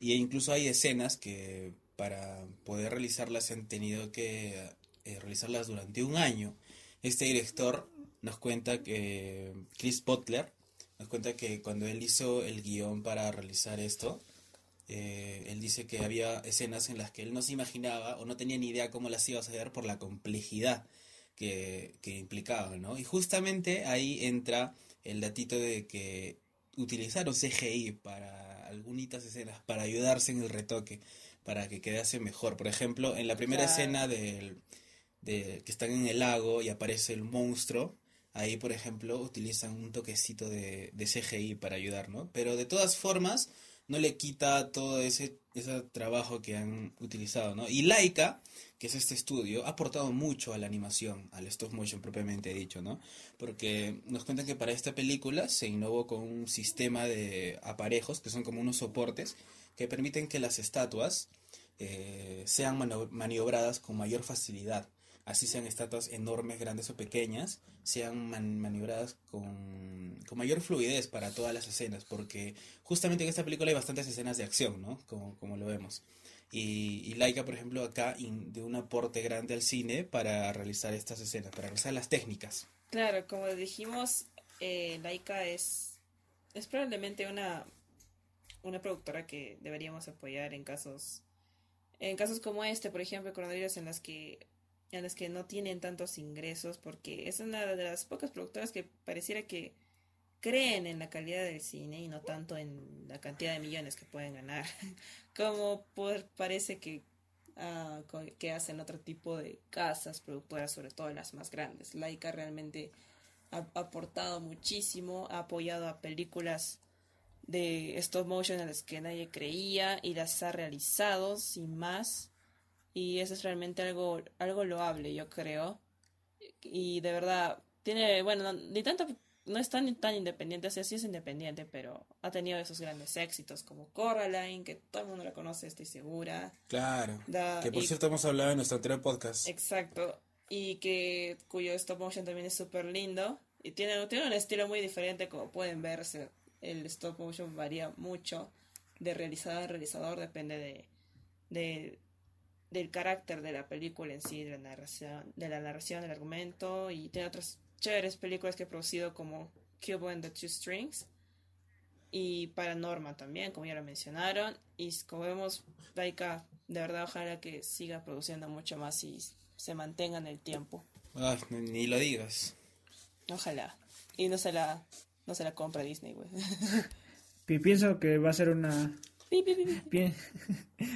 Y incluso hay escenas que para poder realizarlas han tenido que eh, realizarlas durante un año. Este director nos cuenta que Chris Butler nos cuenta que cuando él hizo el guion para realizar esto, eh, él dice que había escenas en las que él no se imaginaba o no tenía ni idea cómo las iba a hacer por la complejidad que, que implicaba, ¿no? Y justamente ahí entra el datito de que utilizaron CGI para algunas escenas, para ayudarse en el retoque, para que quedase mejor. Por ejemplo, en la primera Claro. escena del, de que están en el lago y aparece el monstruo, ahí por ejemplo utilizan un toquecito de, de CGI para ayudar, ¿no? Pero de todas formas, no le quita todo ese, ese trabajo que han utilizado, ¿no? Y Laika, que es este estudio, ha aportado mucho a la animación, al stop motion propiamente dicho, ¿no? Porque nos cuentan que para esta película se innovó con un sistema de aparejos, que son como unos soportes, que permiten que las estatuas eh, sean maniobradas con mayor facilidad. Así sean estatuas enormes, grandes o pequeñas, sean man- maniobradas con, con mayor fluidez para todas las escenas, porque justamente en esta película hay bastantes escenas de acción, ¿no? Como, como lo vemos. Y, y Laika, por ejemplo, acá de un aporte grande al cine para realizar estas escenas, para realizar las técnicas. Claro, como dijimos, eh, Laika es, es probablemente una, una productora que deberíamos apoyar en casos, en casos como este, por ejemplo, coronavirus en las que en las que no tienen tantos ingresos, porque es una de las pocas productoras que pareciera que creen en la calidad del cine y no tanto en la cantidad de millones que pueden ganar, como por, parece que co- que hacen otro tipo de casas productoras, sobre todo las más grandes. Laika realmente ha aportado muchísimo, ha apoyado a películas de stop motion en las que nadie creía y las ha realizado sin más. Y eso es realmente algo, algo loable, yo creo. Y de verdad, tiene, bueno, no, ni tanto, no es tan, tan independiente, o sea, sí es independiente, pero ha tenido esos grandes éxitos como Coraline, que todo el mundo la conoce, estoy segura. Claro. Da- que por y- cierto hemos hablado en nuestro anterior podcast. Exacto. Y que cuyo stop motion también es súper lindo. Y tiene, tiene un estilo muy diferente, como pueden ver. se- El stop motion varía mucho de realizador a realizador, depende de, de- del carácter de la película en sí, de la narración, de la narración del argumento. Y tiene otras chéveres películas que he producido como Cubo and the Two Strings. Y Paranorma también, como ya lo mencionaron. Y como vemos, Laika, de verdad, ojalá que siga produciendo mucho más y se mantenga en el tiempo. Ay, ni- ni lo digas. Ojalá. Y no se la, no se la compra Disney, güey. Pi- Pienso que va a ser una... Pi, pi, pi, pi. pi-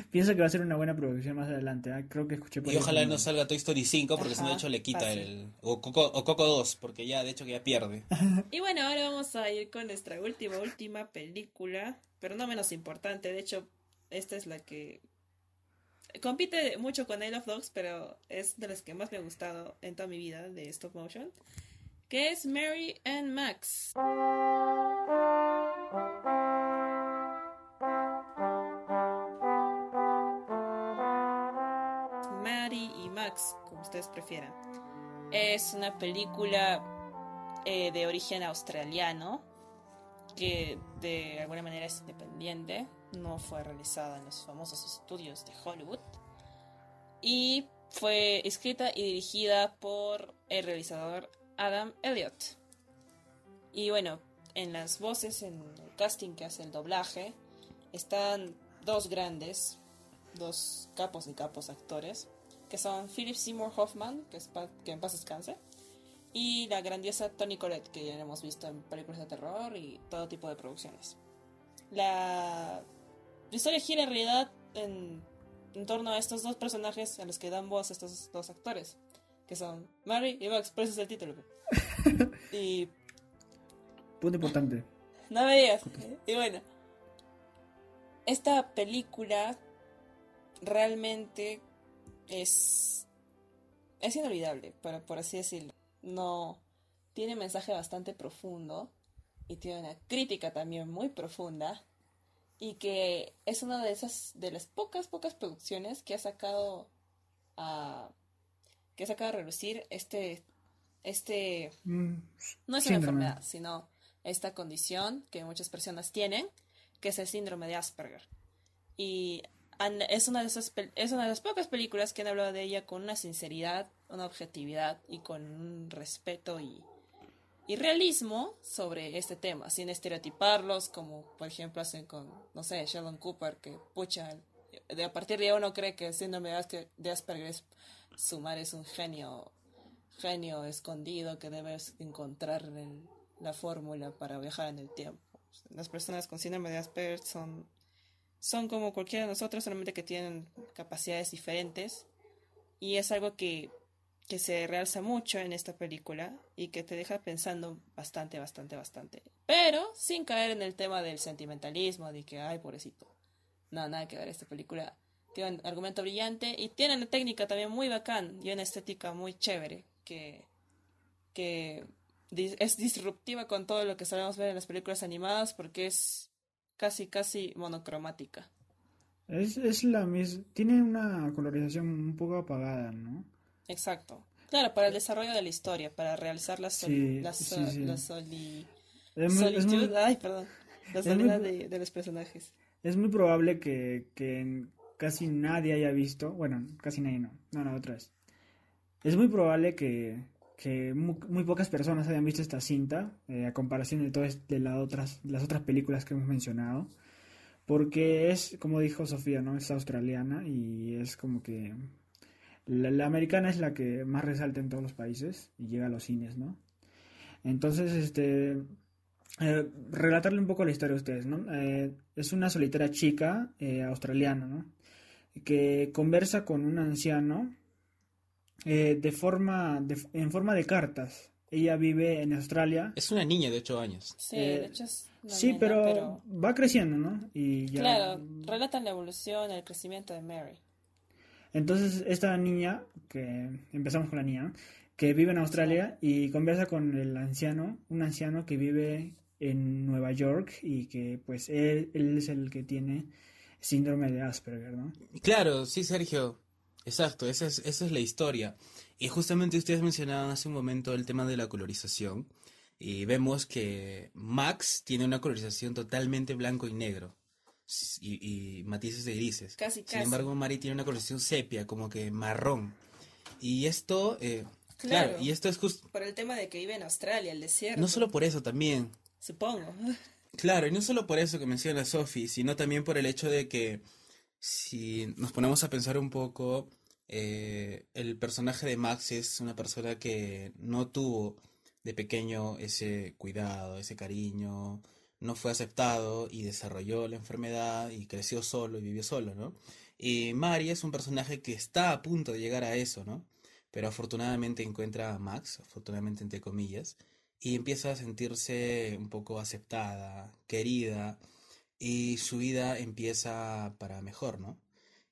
Pienso que va a ser una buena producción más adelante. ¿ah? Creo que escuché por Y ahí ojalá no salga Toy Story 5 porque si no de hecho le quita fácil. el... O Coco, o Coco 2 porque ya de hecho que ya pierde. Y bueno, ahora vamos a ir con nuestra última, última película, pero no menos importante. De hecho, esta es la que compite mucho con I Love Dogs, pero es de las que más me ha gustado en toda mi vida de stop motion, que es Mary and Max. Ustedes prefieran. Es una película eh, de origen australiano que de alguna manera es independiente, no fue realizada en los famosos estudios de Hollywood y fue escrita y dirigida por el realizador Adam Elliott. Y bueno, en las voces, en el casting que hace el doblaje, están dos grandes, dos capos y capos actores, que son Philip Seymour Hoffman, que, es pa- que en paz descanse, y la grandiosa Toni Collette, que ya hemos visto en películas de terror y todo tipo de producciones. La, la historia gira en realidad en, en torno a estos dos personajes a los que dan voz estos dos actores, que son Mary y Max, por eso es el título. y Punto importante. no me digas. Y bueno, esta película realmente es es inolvidable, por, por así decirlo. No tiene un mensaje bastante profundo y tiene una crítica también muy profunda y que es una de esas de las pocas pocas producciones que ha sacado a que ha sacado a relucir este este Mm, no es Síndrome. una enfermedad, sino esta condición que muchas personas tienen, que es el síndrome de Asperger. Y es una de esas es una de las pocas películas que han hablado de ella con una sinceridad, una objetividad y con un respeto y, y realismo sobre este tema, sin estereotiparlos, como por ejemplo hacen con, no sé, Sheldon Cooper, que pucha, de a partir de ahí uno cree que el síndrome de Asperger es su madre es un genio genio escondido que debes encontrar el- la fórmula para viajar en el tiempo. Las personas con síndrome de Asperger son, son como cualquiera de nosotros, solamente que tienen capacidades diferentes. Y es algo que que se realza mucho en esta película y que te deja pensando bastante, bastante, bastante. Pero sin caer en el tema del sentimentalismo, de que, ay, pobrecito. No, nada que ver, esta película tiene un argumento brillante y tiene una técnica también muy bacán y una estética muy chévere que, que es disruptiva con todo lo que solemos ver en las películas animadas porque es casi, casi monocromática. Es, es la misma. Tiene una colorización un poco apagada, ¿no? Exacto. Claro, para el desarrollo de la historia, para realizar la, sol- Sí, la, sí, so- sí. la soli- Es muy, es muy- solitud, ay, perdón, la es muy- soledad de, de los personajes. es muy probable que, que casi nadie haya visto. Bueno, casi nadie no. No, no, otra vez. Es muy probable que, que muy, muy pocas personas hayan visto esta cinta, eh, a comparación de todas de las otras, las otras películas que hemos mencionado. Porque es, como dijo Sofía, ¿no? Es australiana y es como que la, la americana es la que más resalta en todos los países y llega a los cines, ¿no? Entonces, este, eh, relatarle un poco la historia a ustedes, ¿no? Eh, es una solitaria chica eh, australiana, ¿no? Que conversa con un anciano eh, de forma, de- en forma de cartas. Ella vive en Australia. Es una niña de 8 años. Sí, Eh, de hecho es una Sí, nena, pero, va creciendo, ¿no? Y ya. Claro, relatan la evolución, el crecimiento de Mary. Entonces, esta niña, que empezamos con la niña, que vive en Australia y conversa con el anciano, un anciano que vive en Nueva York y que pues él, él es el que tiene síndrome de Asperger, ¿no? Claro, sí, Sergio. Exacto, esa es, esa es la historia. Y justamente ustedes mencionaban hace un momento el tema de la colorización. Y vemos que Max tiene una colorización totalmente blanco y negro. Y, y matices de grises. Casi, Sin casi. embargo, Mari tiene una colorización sepia, como que marrón. Y esto, eh, Claro. claro, y esto es justo. Por el tema de que vive en Australia, el desierto. No solo por eso también. Supongo. Claro, y no solo por eso que menciona Sophie, sino también por el hecho de que si nos ponemos a pensar un poco, eh, el personaje de Max es una persona que no tuvo de pequeño ese cuidado, ese cariño, no fue aceptado y desarrolló la enfermedad y creció solo y vivió solo, ¿no? Y Mari es un personaje que está a punto de llegar a eso, ¿no? Pero afortunadamente encuentra a Max, afortunadamente entre comillas, y empieza a sentirse un poco aceptada, querida, y su vida empieza para mejor, ¿no?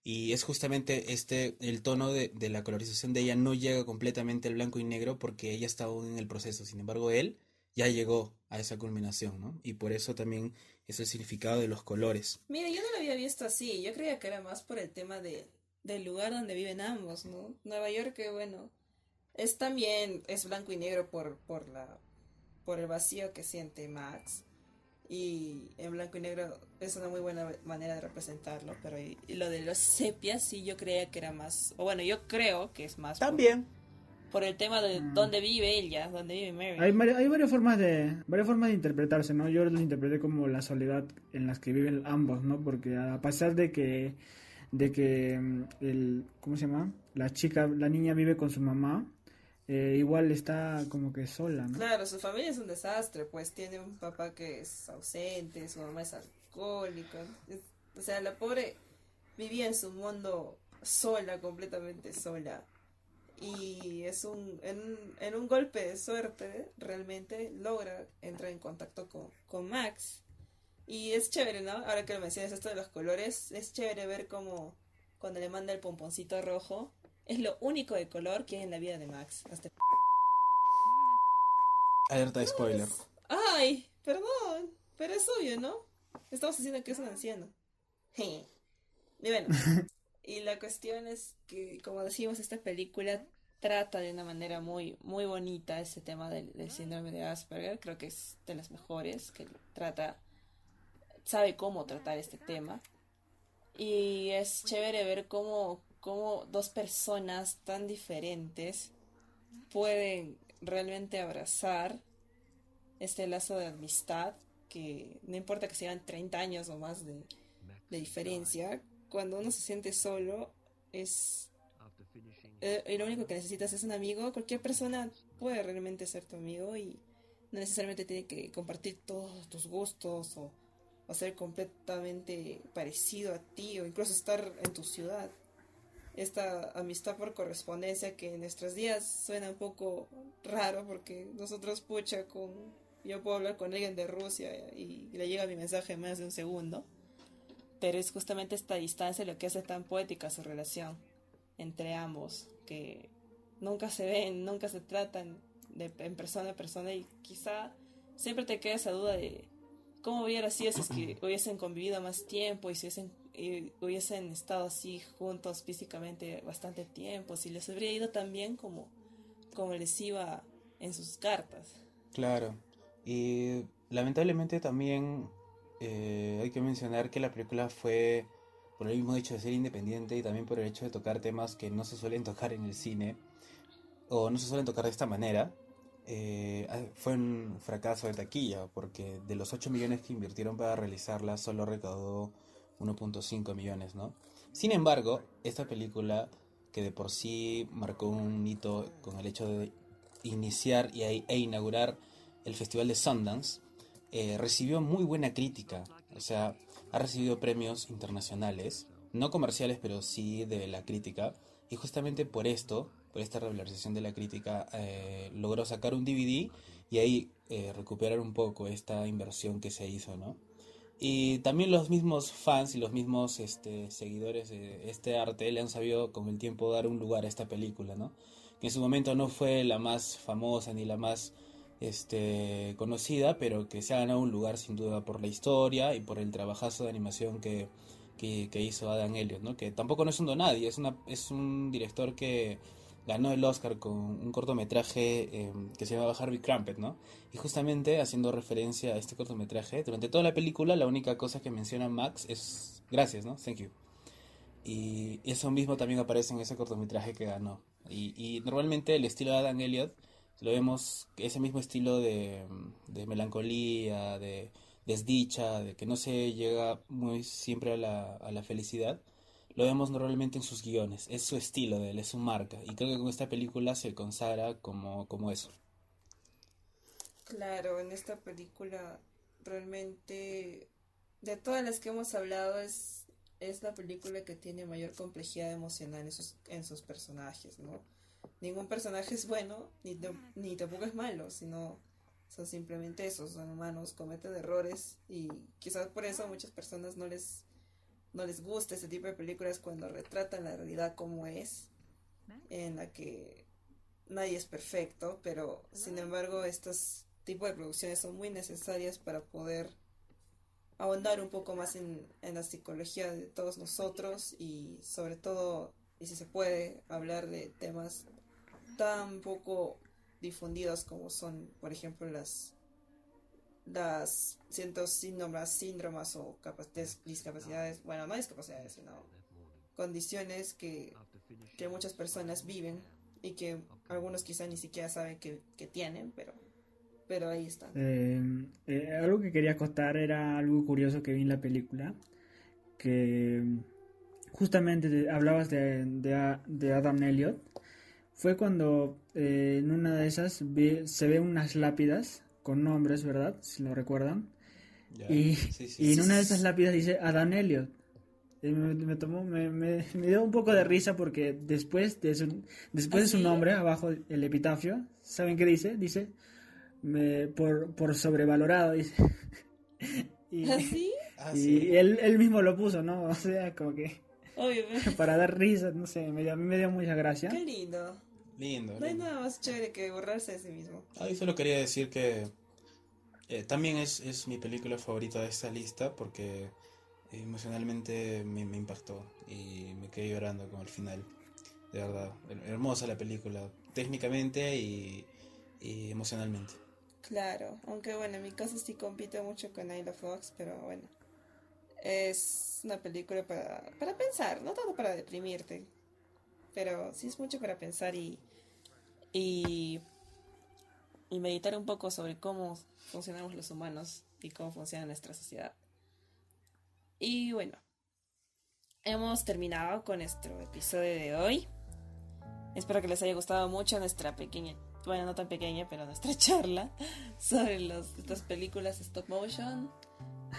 Y es justamente este, el tono de, de la colorización de ella no llega completamente al blanco y negro porque ella está aún en el proceso, sin embargo él ya llegó a esa culminación, ¿no? Y por eso también es el significado de los colores. Mira, yo no lo había visto así. Yo creía que era más por el tema de, del lugar donde viven ambos, ¿no? Nueva York, que bueno, es también, es blanco y negro por, por la, por el vacío que siente Max. Y en blanco y negro es una muy buena manera de representarlo, pero y, y lo de los sepias sí yo creía que era más, o bueno, yo creo que es más por- También. por, el tema de Mm. dónde vive ella, dónde vive Mary. Hay, hay varias formas de varias formas de interpretarse, ¿no? Yo lo interpreté como la soledad en las que viven ambos, ¿no? Porque a pesar de que de que mm, el ¿cómo se llama? La chica, la niña vive con su mamá, eh, igual está como que sola, ¿no? Claro, su familia es un desastre, pues tiene un papá que es ausente, su mamá es alcohólica. o sea, la pobre vivía en su mundo sola, completamente sola. Y es un, en, en un golpe de suerte, realmente logra entrar en contacto con, con Max. Y es chévere, ¿no? Ahora que lo mencionas esto de los colores, es chévere ver cómo cuando le manda el pomponcito rojo, es lo único de color que hay en la vida de Max. Hasta Alerta de spoiler. Ay, perdón, pero es obvio, ¿no? Estamos diciendo que es un anciano. y bueno, y la cuestión es que, como decimos, esta película trata de una manera muy, muy bonita ese tema del, del síndrome de Asperger. Creo que es de las mejores, que trata, sabe cómo tratar este tema. Y es chévere ver cómo, cómo dos personas tan diferentes pueden realmente abrazar este lazo de amistad que no importa que sean 30 años o más de, diferencia, cuando uno se siente solo es eh, y lo único que necesitas es un amigo, cualquier persona puede realmente ser tu amigo y no necesariamente tiene que compartir todos tus gustos o ser completamente parecido a ti o incluso estar en tu ciudad. Esta amistad por correspondencia que en nuestros días suena un poco raro porque nosotros pucha con yo puedo hablar con alguien de Rusia y le llega mi mensaje en menos de un segundo pero es justamente esta distancia lo que hace tan poética su relación entre ambos que nunca se ven nunca se tratan de, en persona a persona y quizá siempre te queda esa duda de cómo hubiera sido si es que hubiesen convivido más tiempo y si hubiesen, y hubiesen estado así juntos físicamente bastante tiempo, si les habría ido tan bien como, como les iba en sus cartas. Claro. Y lamentablemente también eh, hay que mencionar que la película fue por el mismo hecho de ser independiente y también por el hecho de tocar temas que no se suelen tocar en el cine o no se suelen tocar de esta manera. Eh, ah, fue un fracaso de taquilla porque de los 8 millones que invirtieron para realizarla solo recaudó 1.5 millones, ¿no? Sin embargo, esta película que de por sí marcó un hito con el hecho de iniciar y, e inaugurar el Festival de Sundance, eh, recibió muy buena crítica, o sea, ha recibido premios internacionales, no comerciales, pero sí de la crítica, y justamente por esto por esta regularización de la crítica, eh, logró sacar un DVD y ahí eh, recuperar un poco esta inversión que se hizo, ¿no? Y también los mismos fans y los mismos este, seguidores de este arte le han sabido con el tiempo dar un lugar a esta película, ¿no? Que en su momento no fue la más famosa ni la más este, conocida, pero que se ha ganado un lugar sin duda por la historia y por el trabajazo de animación que, que, hizo Adam Elliot, ¿no? Que tampoco no es un donadie, es, una, es un director que ganó el Oscar con un cortometraje eh, que se llamaba Harvey Crumpet, ¿no? Y justamente haciendo referencia a este cortometraje, durante toda la película la única cosa que menciona Max es gracias, ¿no? Thank you. Y eso mismo también aparece en ese cortometraje que ganó. Y, normalmente el estilo de Adam Elliot lo vemos, ese mismo estilo de, de melancolía, de desdicha, de que no se llega muy siempre a la, a la felicidad lo vemos normalmente en sus guiones, es su estilo de él, es su marca, y creo que con esta película se consagra como, como eso. Claro, en esta película realmente, de todas las que hemos hablado, es, es la película que tiene mayor complejidad emocional en sus, en sus personajes, ¿no? Ningún personaje es bueno, ni, ni tampoco es malo, sino son simplemente esos, son humanos, cometen errores, y quizás por eso a muchas personas no les no les gusta este tipo de películas cuando retratan la realidad como es, en la que nadie es perfecto, pero sin embargo estos tipos de producciones son muy necesarias para poder ahondar un poco más en, en la psicología de todos nosotros y sobre todo, y si se puede, hablar de temas tan poco difundidos como son, por ejemplo, las las cientos síndromas, síndromas o discapacidades, bueno, no discapacidades, sino condiciones que, que muchas personas viven y que algunos quizá ni siquiera saben que, tienen, pero, pero ahí están. Eh, eh, algo que quería contar era algo curioso que vi en la película, que justamente hablabas de, de, Adam Elliot, fue cuando eh, en una de esas se ve unas lápidas con nombres, ¿verdad? Si lo recuerdan. y, en una de esas lápidas dice Adán Elliot. me, tomó, me, me, dio un poco de risa porque después de su, después de su ¿Ah, nombre, abajo el epitafio, ¿saben qué dice? Dice por, por sobrevalorado, dice. y, ¿Así? ¿Ah, y él, él mismo lo puso, ¿no? O sea, como que... para dar risa, no sé, me, a mí me dio mucha gracia. Qué lindo. Lindo. No hay nada más chévere que borrarse de sí mismo. Ah, solo quería decir que eh, también es, es, mi película favorita de esta lista porque emocionalmente me, me, impactó y me quedé llorando con el final. De verdad, hermosa la película, técnicamente y, y emocionalmente. Claro, aunque bueno, en mi caso sí compite mucho con Ayla Fox, pero bueno. Es una película para, para pensar, no tanto para deprimirte pero sí es mucho para pensar y, y, meditar un poco sobre cómo funcionamos los humanos y cómo funciona nuestra sociedad. Y bueno, hemos terminado con nuestro episodio de hoy. Espero que les haya gustado mucho nuestra pequeña, bueno, no tan pequeña, pero nuestra charla sobre los, estas películas stop motion.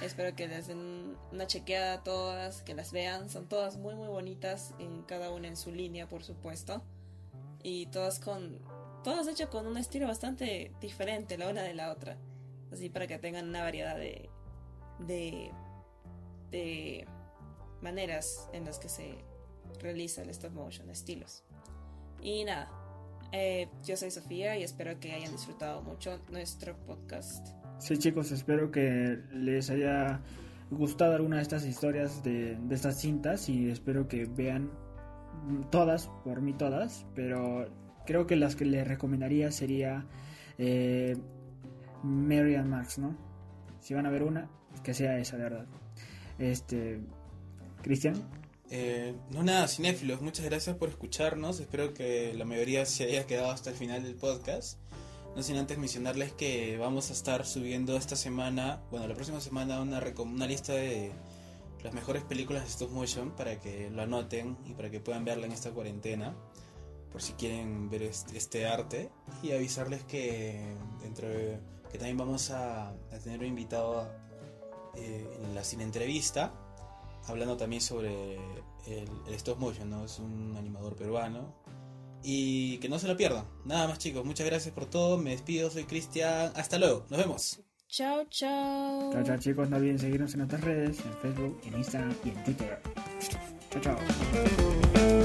Espero que les den una chequeada a todas, que las vean. Son todas muy muy bonitas, en cada una en su línea, por supuesto. Y todas con. Todas hechas con un estilo bastante diferente la una de la otra. Así para que tengan una variedad de. de. de maneras en las que se realiza el stop motion, estilos. Y nada, eh, yo soy Sofía y espero que hayan disfrutado mucho nuestro podcast. Sí, chicos, espero que les haya gustado alguna de estas historias de, de estas cintas y espero que vean todas, por mí todas, pero creo que las que les recomendaría sería eh, Mary and Max, ¿no? Si van a ver una, que sea esa, de verdad. Este, Cristian. Eh, no nada, cinéfilos, muchas gracias por escucharnos. Espero que la mayoría se haya quedado hasta el final del podcast. No sin antes mencionarles que vamos a estar subiendo esta semana, bueno, la próxima semana, una, una lista de las mejores películas de stop motion para que lo anoten y para que puedan verla en esta cuarentena. Por si quieren ver este, arte. Y avisarles que dentro de- que también vamos a, a tener un invitado eh, en la cine entrevista hablando también sobre el, el stop motion, ¿no? Es un animador peruano. Y que no se lo pierdan. Nada más chicos, muchas gracias por todo. Me despido, soy Cristian. Hasta luego, nos vemos. Chao, chao. Chao, chao, chicos. No olviden seguirnos en nuestras redes, en Facebook, en Instagram y en Twitter. Chao, chao.